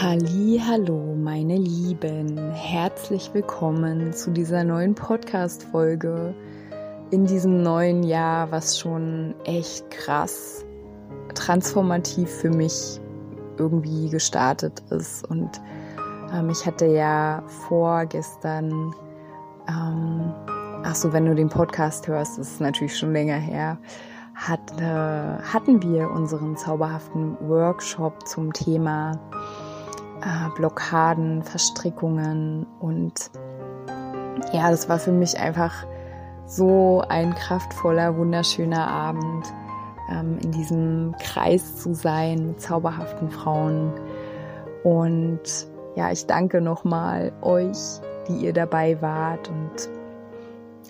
Hallo, meine Lieben, herzlich willkommen zu dieser neuen Podcast Folge in diesem neuen Jahr, was schon echt krass transformativ für mich irgendwie gestartet ist. Und ähm, ich hatte ja vorgestern ähm, ach so, wenn du den Podcast hörst, ist es natürlich schon länger her, hatte, hatten wir unseren zauberhaften Workshop zum Thema äh, Blockaden, Verstrickungen und ja, das war für mich einfach so ein kraftvoller, wunderschöner Abend, ähm, in diesem Kreis zu sein mit zauberhaften Frauen. Und ja, ich danke nochmal euch, die ihr dabei wart und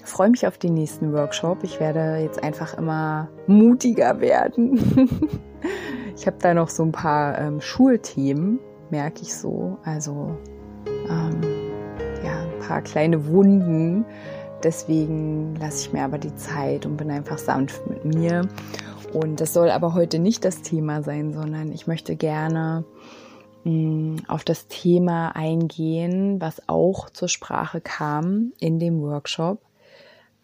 freue mich auf den nächsten Workshop. Ich werde jetzt einfach immer mutiger werden. ich habe da noch so ein paar ähm, Schulthemen, merke ich so. Also ähm, ja, ein paar kleine Wunden. Deswegen lasse ich mir aber die Zeit und bin einfach sanft mit mir. Und das soll aber heute nicht das Thema sein, sondern ich möchte gerne mm, auf das Thema eingehen, was auch zur Sprache kam in dem Workshop.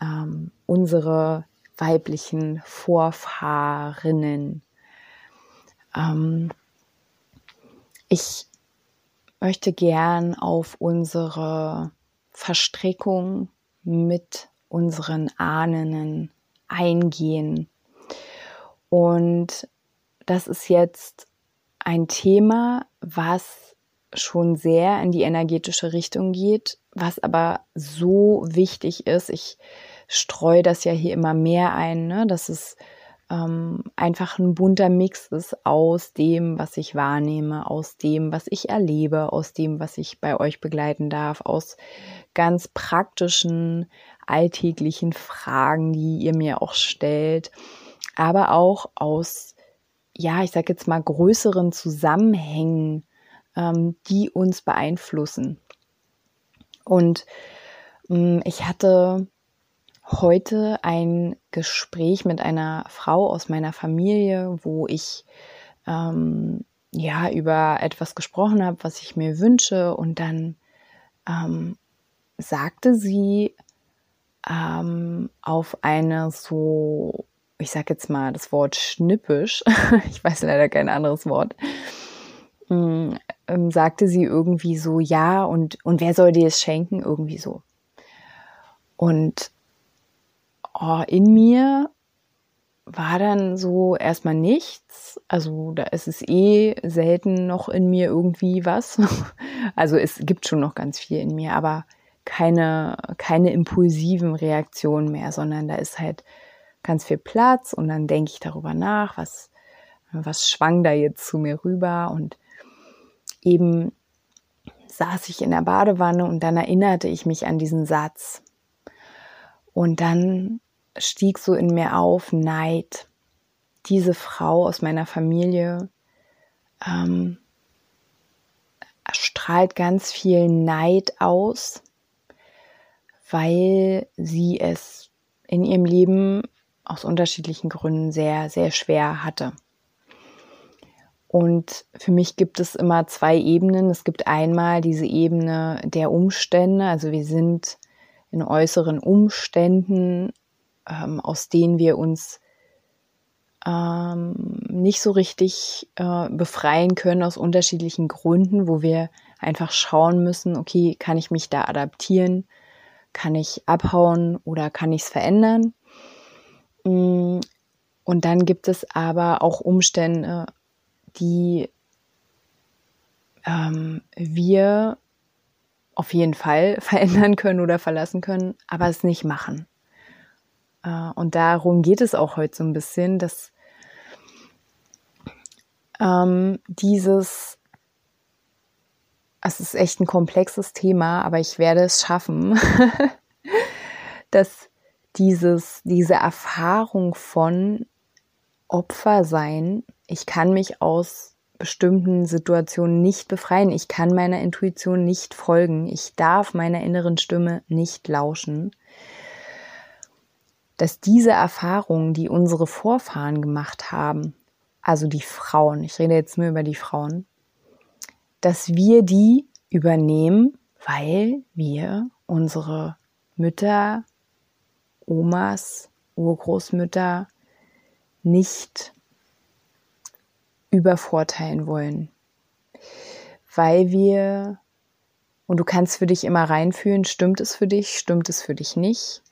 Ähm, unsere weiblichen Vorfahrinnen. Ähm, ich möchte gern auf unsere Verstrickung mit unseren Ahnen eingehen. Und das ist jetzt ein Thema, was schon sehr in die energetische Richtung geht, was aber so wichtig ist. Ich streue das ja hier immer mehr ein, ne? dass es ähm, einfach ein bunter Mix ist aus dem, was ich wahrnehme, aus dem, was ich erlebe, aus dem, was ich bei euch begleiten darf, aus ganz praktischen, alltäglichen Fragen, die ihr mir auch stellt, aber auch aus, ja, ich sage jetzt mal, größeren Zusammenhängen, ähm, die uns beeinflussen. Und ähm, ich hatte heute ein Gespräch mit einer Frau aus meiner Familie, wo ich ähm, ja über etwas gesprochen habe, was ich mir wünsche. Und dann ähm, sagte sie ähm, auf eine so, ich sag jetzt mal das Wort schnippisch, ich weiß leider kein anderes Wort, ähm, sagte sie irgendwie so, ja, und, und wer soll dir es schenken? Irgendwie so. Und oh, in mir war dann so erstmal nichts. Also da ist es eh selten noch in mir irgendwie was. Also es gibt schon noch ganz viel in mir, aber keine, keine impulsiven Reaktionen mehr, sondern da ist halt ganz viel Platz und dann denke ich darüber nach, was, was schwang da jetzt zu mir rüber und eben saß ich in der Badewanne und dann erinnerte ich mich an diesen Satz. Und dann stieg so in mir auf Neid. Diese Frau aus meiner Familie ähm, strahlt ganz viel Neid aus, weil sie es in ihrem Leben aus unterschiedlichen Gründen sehr, sehr schwer hatte. Und für mich gibt es immer zwei Ebenen. Es gibt einmal diese Ebene der Umstände, also wir sind in äußeren Umständen ähm, aus denen wir uns ähm, nicht so richtig äh, befreien können aus unterschiedlichen Gründen, wo wir einfach schauen müssen, okay, kann ich mich da adaptieren, kann ich abhauen oder kann ich es verändern? Mm, und dann gibt es aber auch Umstände, die ähm, wir auf jeden Fall verändern können oder verlassen können, aber es nicht machen. Äh, und darum geht es auch heute so ein bisschen, dass ähm, dieses es ist echt ein komplexes Thema, aber ich werde es schaffen, dass dieses, diese Erfahrung von Opfer sein, ich kann mich aus bestimmten Situationen nicht befreien, ich kann meiner Intuition nicht folgen, ich darf meiner inneren Stimme nicht lauschen, dass diese Erfahrungen, die unsere Vorfahren gemacht haben, also die Frauen, ich rede jetzt nur über die Frauen, dass wir die übernehmen, weil wir unsere Mütter, Omas, Urgroßmütter nicht übervorteilen wollen. Weil wir, und du kannst für dich immer reinfühlen, stimmt es für dich, stimmt es für dich nicht,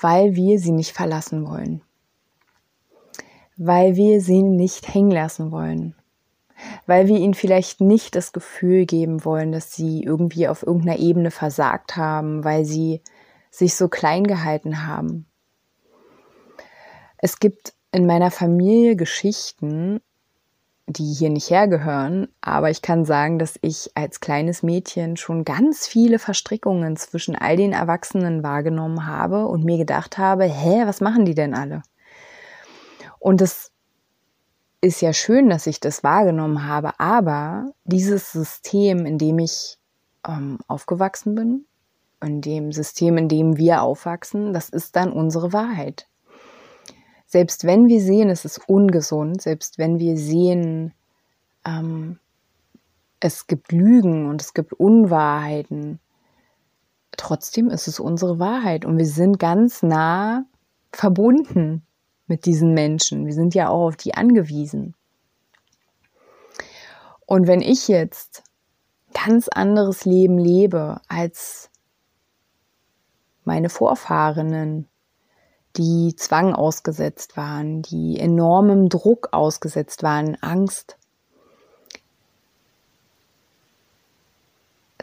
weil wir sie nicht verlassen wollen. Weil wir sie nicht hängen lassen wollen weil wir ihnen vielleicht nicht das Gefühl geben wollen, dass sie irgendwie auf irgendeiner Ebene versagt haben, weil sie sich so klein gehalten haben. Es gibt in meiner Familie Geschichten, die hier nicht hergehören, aber ich kann sagen, dass ich als kleines Mädchen schon ganz viele Verstrickungen zwischen all den Erwachsenen wahrgenommen habe und mir gedacht habe, hä, was machen die denn alle? Und das ist ja schön, dass ich das wahrgenommen habe, aber dieses System, in dem ich ähm, aufgewachsen bin, in dem System, in dem wir aufwachsen, das ist dann unsere Wahrheit. Selbst wenn wir sehen, es ist ungesund, selbst wenn wir sehen, ähm, es gibt Lügen und es gibt Unwahrheiten, trotzdem ist es unsere Wahrheit und wir sind ganz nah verbunden mit diesen Menschen. Wir sind ja auch auf die angewiesen. Und wenn ich jetzt ganz anderes Leben lebe als meine Vorfahrenen, die Zwang ausgesetzt waren, die enormem Druck ausgesetzt waren, Angst,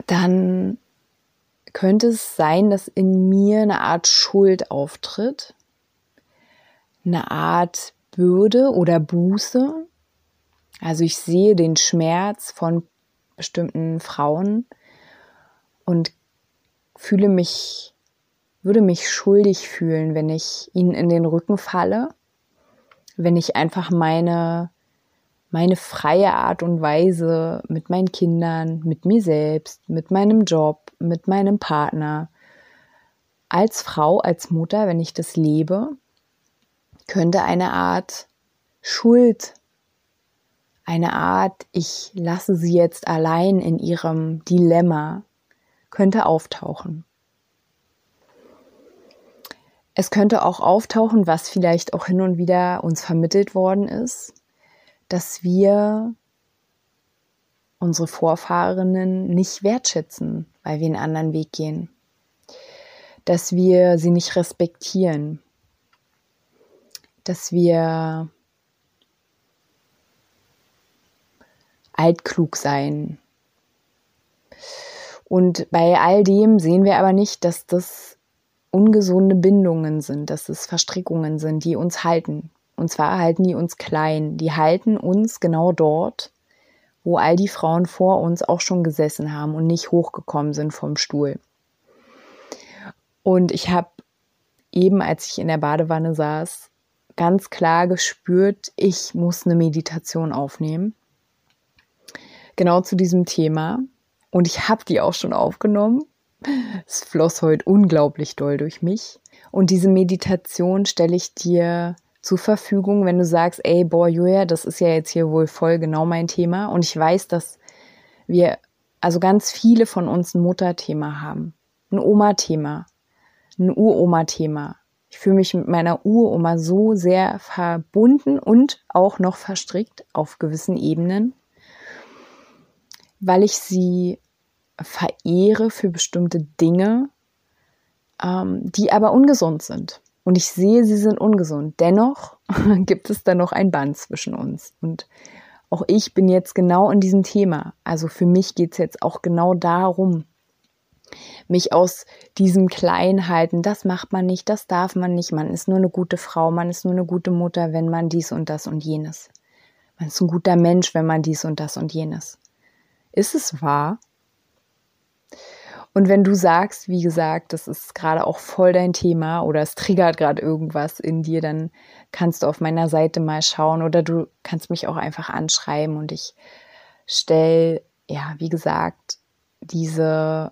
dann könnte es sein, dass in mir eine Art Schuld auftritt, eine Art Bürde oder Buße. Also ich sehe den Schmerz von bestimmten Frauen und fühle mich, würde mich schuldig fühlen, wenn ich ihnen in den Rücken falle, wenn ich einfach meine, meine freie Art und Weise mit meinen Kindern, mit mir selbst, mit meinem Job, mit meinem Partner, als Frau, als Mutter, wenn ich das lebe, könnte eine Art Schuld, eine Art, ich lasse sie jetzt allein in ihrem Dilemma, könnte auftauchen. Es könnte auch auftauchen, was vielleicht auch hin und wieder uns vermittelt worden ist, dass wir unsere Vorfahrenen nicht wertschätzen, weil wir einen anderen Weg gehen. Dass wir sie nicht respektieren, dass wir altklug sein. Und bei all dem sehen wir aber nicht, dass das ungesunde Bindungen sind, dass es Verstrickungen sind, die uns halten. Und zwar halten die uns klein. Die halten uns genau dort, wo all die Frauen vor uns auch schon gesessen haben und nicht hochgekommen sind vom Stuhl. Und ich habe eben, als ich in der Badewanne saß, ganz klar gespürt, ich muss eine Meditation aufnehmen. Genau zu diesem Thema. Und ich habe die auch schon aufgenommen. Es floss heute unglaublich doll durch mich. Und diese Meditation stelle ich dir zur Verfügung, wenn du sagst, ey, boah, Julia, das ist ja jetzt hier wohl voll genau mein Thema. Und ich weiß, dass wir, also ganz viele von uns ein Mutterthema haben, ein Oma-Thema, ein Uroma-Thema, ich fühle mich mit meiner Uroma so sehr verbunden und auch noch verstrickt auf gewissen Ebenen, weil ich sie verehre für bestimmte Dinge, ähm, die aber ungesund sind. Und ich sehe, sie sind ungesund. Dennoch gibt es da noch ein Band zwischen uns. Und auch ich bin jetzt genau in diesem Thema. Also für mich geht es jetzt auch genau darum, mich aus diesem Klein halten, das macht man nicht, das darf man nicht, man ist nur eine gute Frau, man ist nur eine gute Mutter, wenn man dies und das und jenes. Man ist ein guter Mensch, wenn man dies und das und jenes. Ist es wahr? Und wenn du sagst, wie gesagt, das ist gerade auch voll dein Thema oder es triggert gerade irgendwas in dir, dann kannst du auf meiner Seite mal schauen oder du kannst mich auch einfach anschreiben und ich stelle, ja, wie gesagt, diese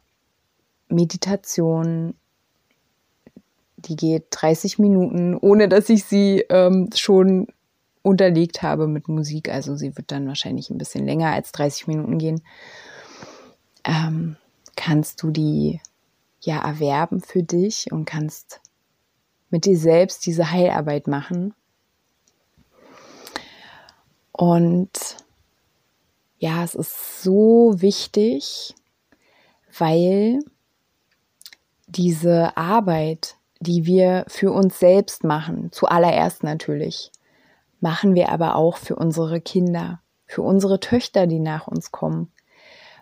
Meditation, die geht 30 Minuten, ohne dass ich sie ähm, schon unterlegt habe mit Musik. Also sie wird dann wahrscheinlich ein bisschen länger als 30 Minuten gehen. Ähm, kannst du die ja erwerben für dich und kannst mit dir selbst diese Heilarbeit machen. Und ja, es ist so wichtig, weil diese Arbeit, die wir für uns selbst machen, zuallererst natürlich, machen wir aber auch für unsere Kinder, für unsere Töchter, die nach uns kommen.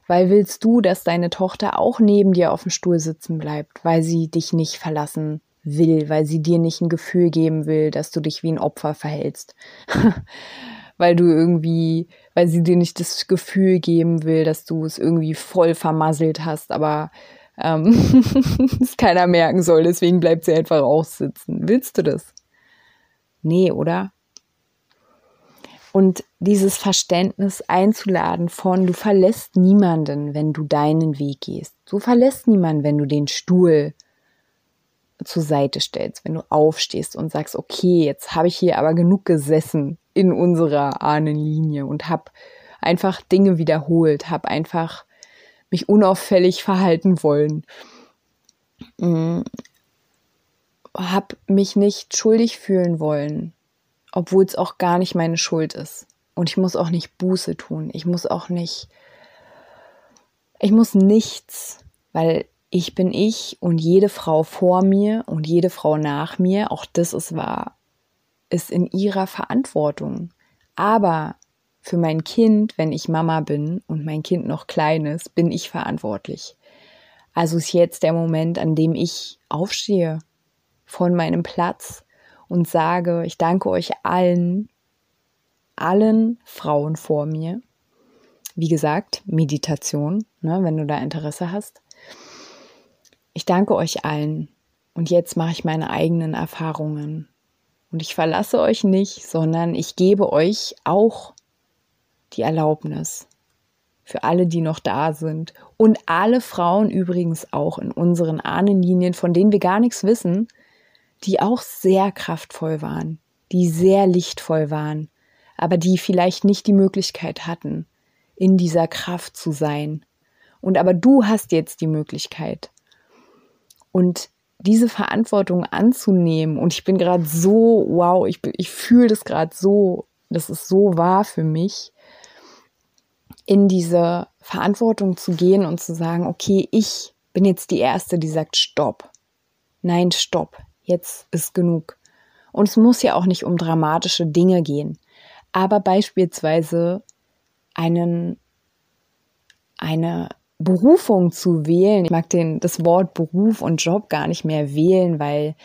Weil willst du, dass deine Tochter auch neben dir auf dem Stuhl sitzen bleibt, weil sie dich nicht verlassen will, weil sie dir nicht ein Gefühl geben will, dass du dich wie ein Opfer verhältst. weil du irgendwie, weil sie dir nicht das Gefühl geben will, dass du es irgendwie voll vermasselt hast, aber ähm, es keiner merken soll, deswegen bleibt sie einfach aussitzen. Willst du das? Nee, oder? Und dieses Verständnis einzuladen von, du verlässt niemanden, wenn du deinen Weg gehst. Du verlässt niemanden, wenn du den Stuhl zur Seite stellst, wenn du aufstehst und sagst, okay, jetzt habe ich hier aber genug gesessen in unserer Ahnenlinie und habe einfach Dinge wiederholt, habe einfach mich unauffällig verhalten wollen, hm, habe mich nicht schuldig fühlen wollen, obwohl es auch gar nicht meine Schuld ist. Und ich muss auch nicht Buße tun. Ich muss auch nicht, ich muss nichts, weil ich bin ich und jede Frau vor mir und jede Frau nach mir, auch das ist wahr, ist in ihrer Verantwortung. Aber für mein Kind, wenn ich Mama bin und mein Kind noch klein ist, bin ich verantwortlich. Also ist jetzt der Moment, an dem ich aufstehe von meinem Platz und sage, ich danke euch allen, allen Frauen vor mir. Wie gesagt, Meditation, ne, wenn du da Interesse hast. Ich danke euch allen und jetzt mache ich meine eigenen Erfahrungen. Und ich verlasse euch nicht, sondern ich gebe euch auch die Erlaubnis für alle, die noch da sind. Und alle Frauen übrigens auch in unseren Ahnenlinien, von denen wir gar nichts wissen, die auch sehr kraftvoll waren, die sehr lichtvoll waren, aber die vielleicht nicht die Möglichkeit hatten, in dieser Kraft zu sein. Und aber du hast jetzt die Möglichkeit. Und diese Verantwortung anzunehmen, und ich bin gerade so, wow, ich, ich fühle das gerade so, das ist so wahr für mich, in diese Verantwortung zu gehen und zu sagen, okay, ich bin jetzt die Erste, die sagt, stopp. Nein, stopp jetzt ist genug. Und es muss ja auch nicht um dramatische Dinge gehen, aber beispielsweise einen, eine Berufung zu wählen. Ich mag den, das Wort Beruf und Job gar nicht mehr wählen, weil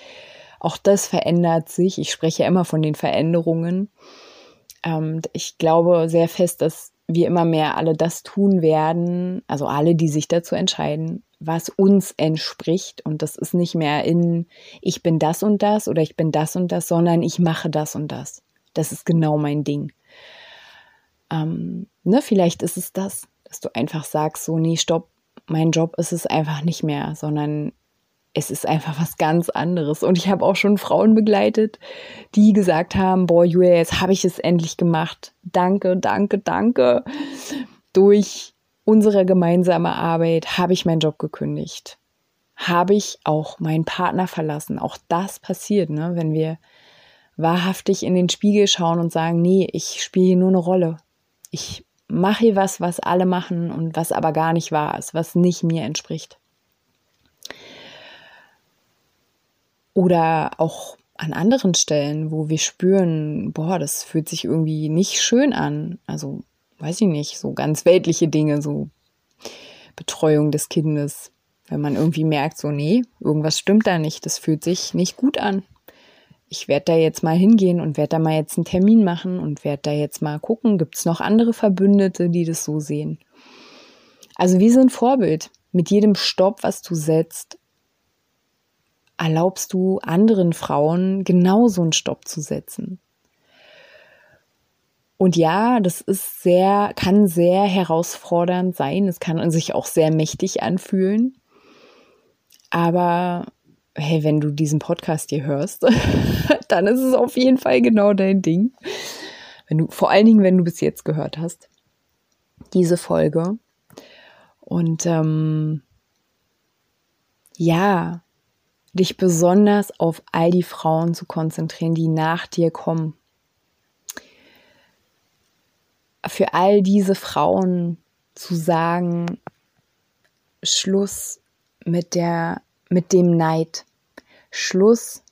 auch das verändert sich. Ich spreche ja immer von den Veränderungen. Ähm, ich glaube sehr fest, dass wir immer mehr alle das tun werden, also alle, die sich dazu entscheiden, was uns entspricht. Und das ist nicht mehr in, ich bin das und das oder ich bin das und das, sondern ich mache das und das. Das ist genau mein Ding. Ähm, ne, vielleicht ist es das, dass du einfach sagst, so, nee, stopp, mein Job ist es einfach nicht mehr, sondern es ist einfach was ganz anderes. Und ich habe auch schon Frauen begleitet, die gesagt haben, boah, Julia, jetzt habe ich es endlich gemacht. Danke, danke, danke. Durch unserer gemeinsamen Arbeit habe ich meinen Job gekündigt. Habe ich auch meinen Partner verlassen. Auch das passiert, ne? wenn wir wahrhaftig in den Spiegel schauen und sagen, nee, ich spiele hier nur eine Rolle. Ich mache hier was, was alle machen und was aber gar nicht wahr ist, was nicht mir entspricht. Oder auch an anderen Stellen, wo wir spüren, boah, das fühlt sich irgendwie nicht schön an. Also weiß ich nicht, so ganz weltliche Dinge, so Betreuung des Kindes. Wenn man irgendwie merkt, so, nee, irgendwas stimmt da nicht, das fühlt sich nicht gut an. Ich werde da jetzt mal hingehen und werde da mal jetzt einen Termin machen und werde da jetzt mal gucken, gibt es noch andere Verbündete, die das so sehen. Also wie so ein Vorbild. Mit jedem Stopp, was du setzt, erlaubst du anderen Frauen genauso einen Stopp zu setzen. Und ja, das ist sehr, kann sehr herausfordernd sein. Es kann sich auch sehr mächtig anfühlen. Aber hey, wenn du diesen Podcast hier hörst, dann ist es auf jeden Fall genau dein Ding. Wenn du, vor allen Dingen, wenn du bis jetzt gehört hast, diese Folge. Und ähm, ja, dich besonders auf all die Frauen zu konzentrieren, die nach dir kommen. Für all diese Frauen zu sagen, Schluss mit der, mit dem Neid. Schluss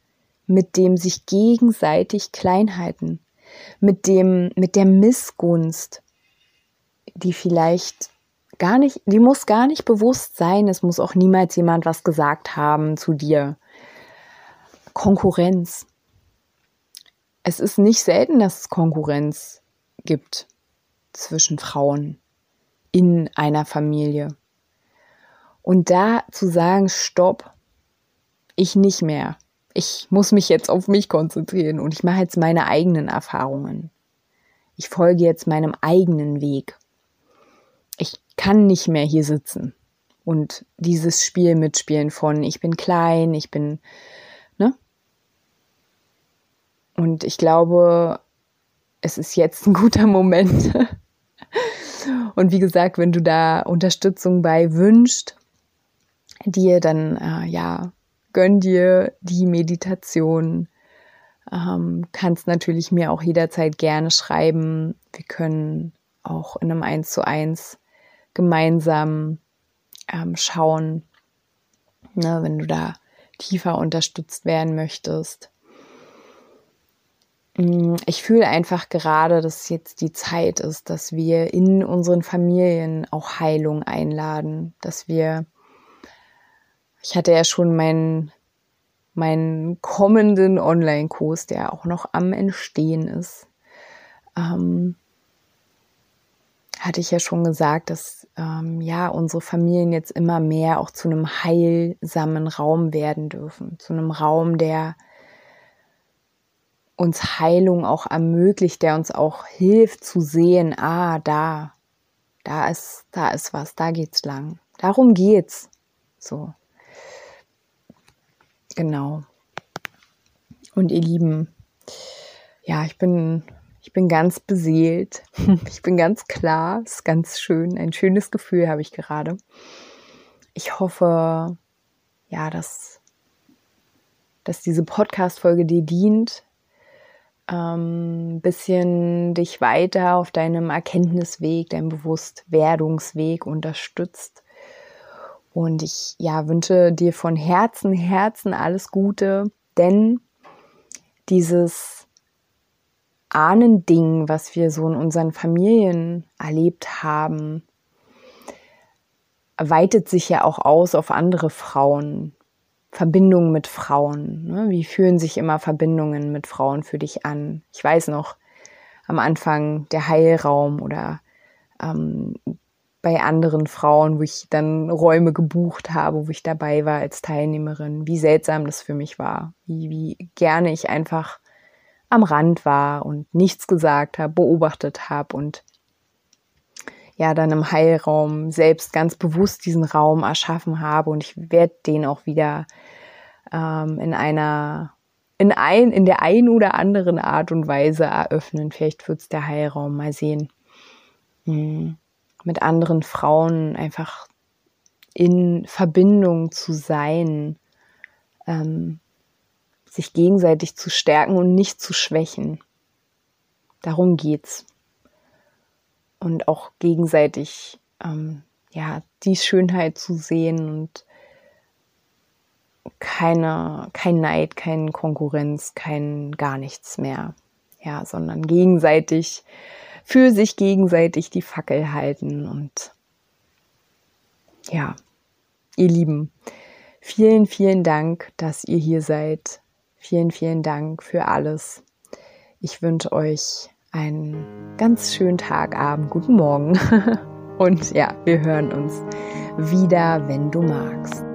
mit dem sich gegenseitig Kleinheiten, mit dem, mit der Missgunst, die vielleicht gar nicht, die muss gar nicht bewusst sein. Es muss auch niemals jemand was gesagt haben zu dir. Konkurrenz. Es ist nicht selten, dass es Konkurrenz gibt zwischen Frauen in einer Familie. Und da zu sagen, stopp, ich nicht mehr. Ich muss mich jetzt auf mich konzentrieren und ich mache jetzt meine eigenen Erfahrungen. Ich folge jetzt meinem eigenen Weg. Ich kann nicht mehr hier sitzen und dieses Spiel mitspielen von ich bin klein, ich bin, ne? Und ich glaube, es ist jetzt ein guter Moment. Und wie gesagt, wenn du da Unterstützung bei wünscht, dir, dann äh, ja, gönn dir die Meditation. Ähm, kannst natürlich mir auch jederzeit gerne schreiben. Wir können auch in einem 1 zu 1 gemeinsam ähm, schauen, ne, wenn du da tiefer unterstützt werden möchtest. Mm, ich fühle einfach gerade, dass jetzt die Zeit ist, dass wir in unseren Familien auch Heilung einladen, dass wir ich hatte ja schon meinen, meinen kommenden Online-Kurs, der auch noch am Entstehen ist. Ähm, hatte ich ja schon gesagt, dass ähm, ja unsere Familien jetzt immer mehr auch zu einem heilsamen Raum werden dürfen, zu einem Raum, der uns Heilung auch ermöglicht, der uns auch hilft zu sehen, ah, da, da ist, da ist was, da geht's lang. Darum geht's. So. Genau. Und ihr Lieben, ja, ich bin, ich bin ganz beseelt. Ich bin ganz klar. Es ist ganz schön. Ein schönes Gefühl habe ich gerade. Ich hoffe, ja, dass, dass diese Podcast-Folge dir dient, ähm, bisschen dich weiter auf deinem Erkenntnisweg, deinem Bewusstwerdungsweg unterstützt und ich ja, wünsche dir von Herzen, Herzen alles Gute, denn dieses Ahnending, was wir so in unseren Familien erlebt haben, weitet sich ja auch aus auf andere Frauen. Verbindungen mit Frauen. Ne? Wie fühlen sich immer Verbindungen mit Frauen für dich an? Ich weiß noch, am Anfang der Heilraum oder ähm, bei anderen Frauen, wo ich dann Räume gebucht habe, wo ich dabei war als Teilnehmerin, wie seltsam das für mich war, wie, wie gerne ich einfach am Rand war und nichts gesagt habe, beobachtet habe und ja, dann im Heilraum selbst ganz bewusst diesen Raum erschaffen habe und ich werde den auch wieder ähm, in einer in ein in der ein oder anderen Art und Weise eröffnen. Vielleicht wird's der Heilraum mal sehen. Hm mit anderen Frauen einfach in Verbindung zu sein, ähm, sich gegenseitig zu stärken und nicht zu schwächen. Darum geht's. Und auch gegenseitig ähm, ja die Schönheit zu sehen und keine, kein Neid, keine Konkurrenz, kein gar nichts mehr. Ja, sondern gegenseitig für sich gegenseitig die Fackel halten. Und ja, ihr Lieben, vielen, vielen Dank, dass ihr hier seid. Vielen, vielen Dank für alles. Ich wünsche euch einen ganz schönen Tag, Abend, guten Morgen. Und ja, wir hören uns wieder, wenn du magst.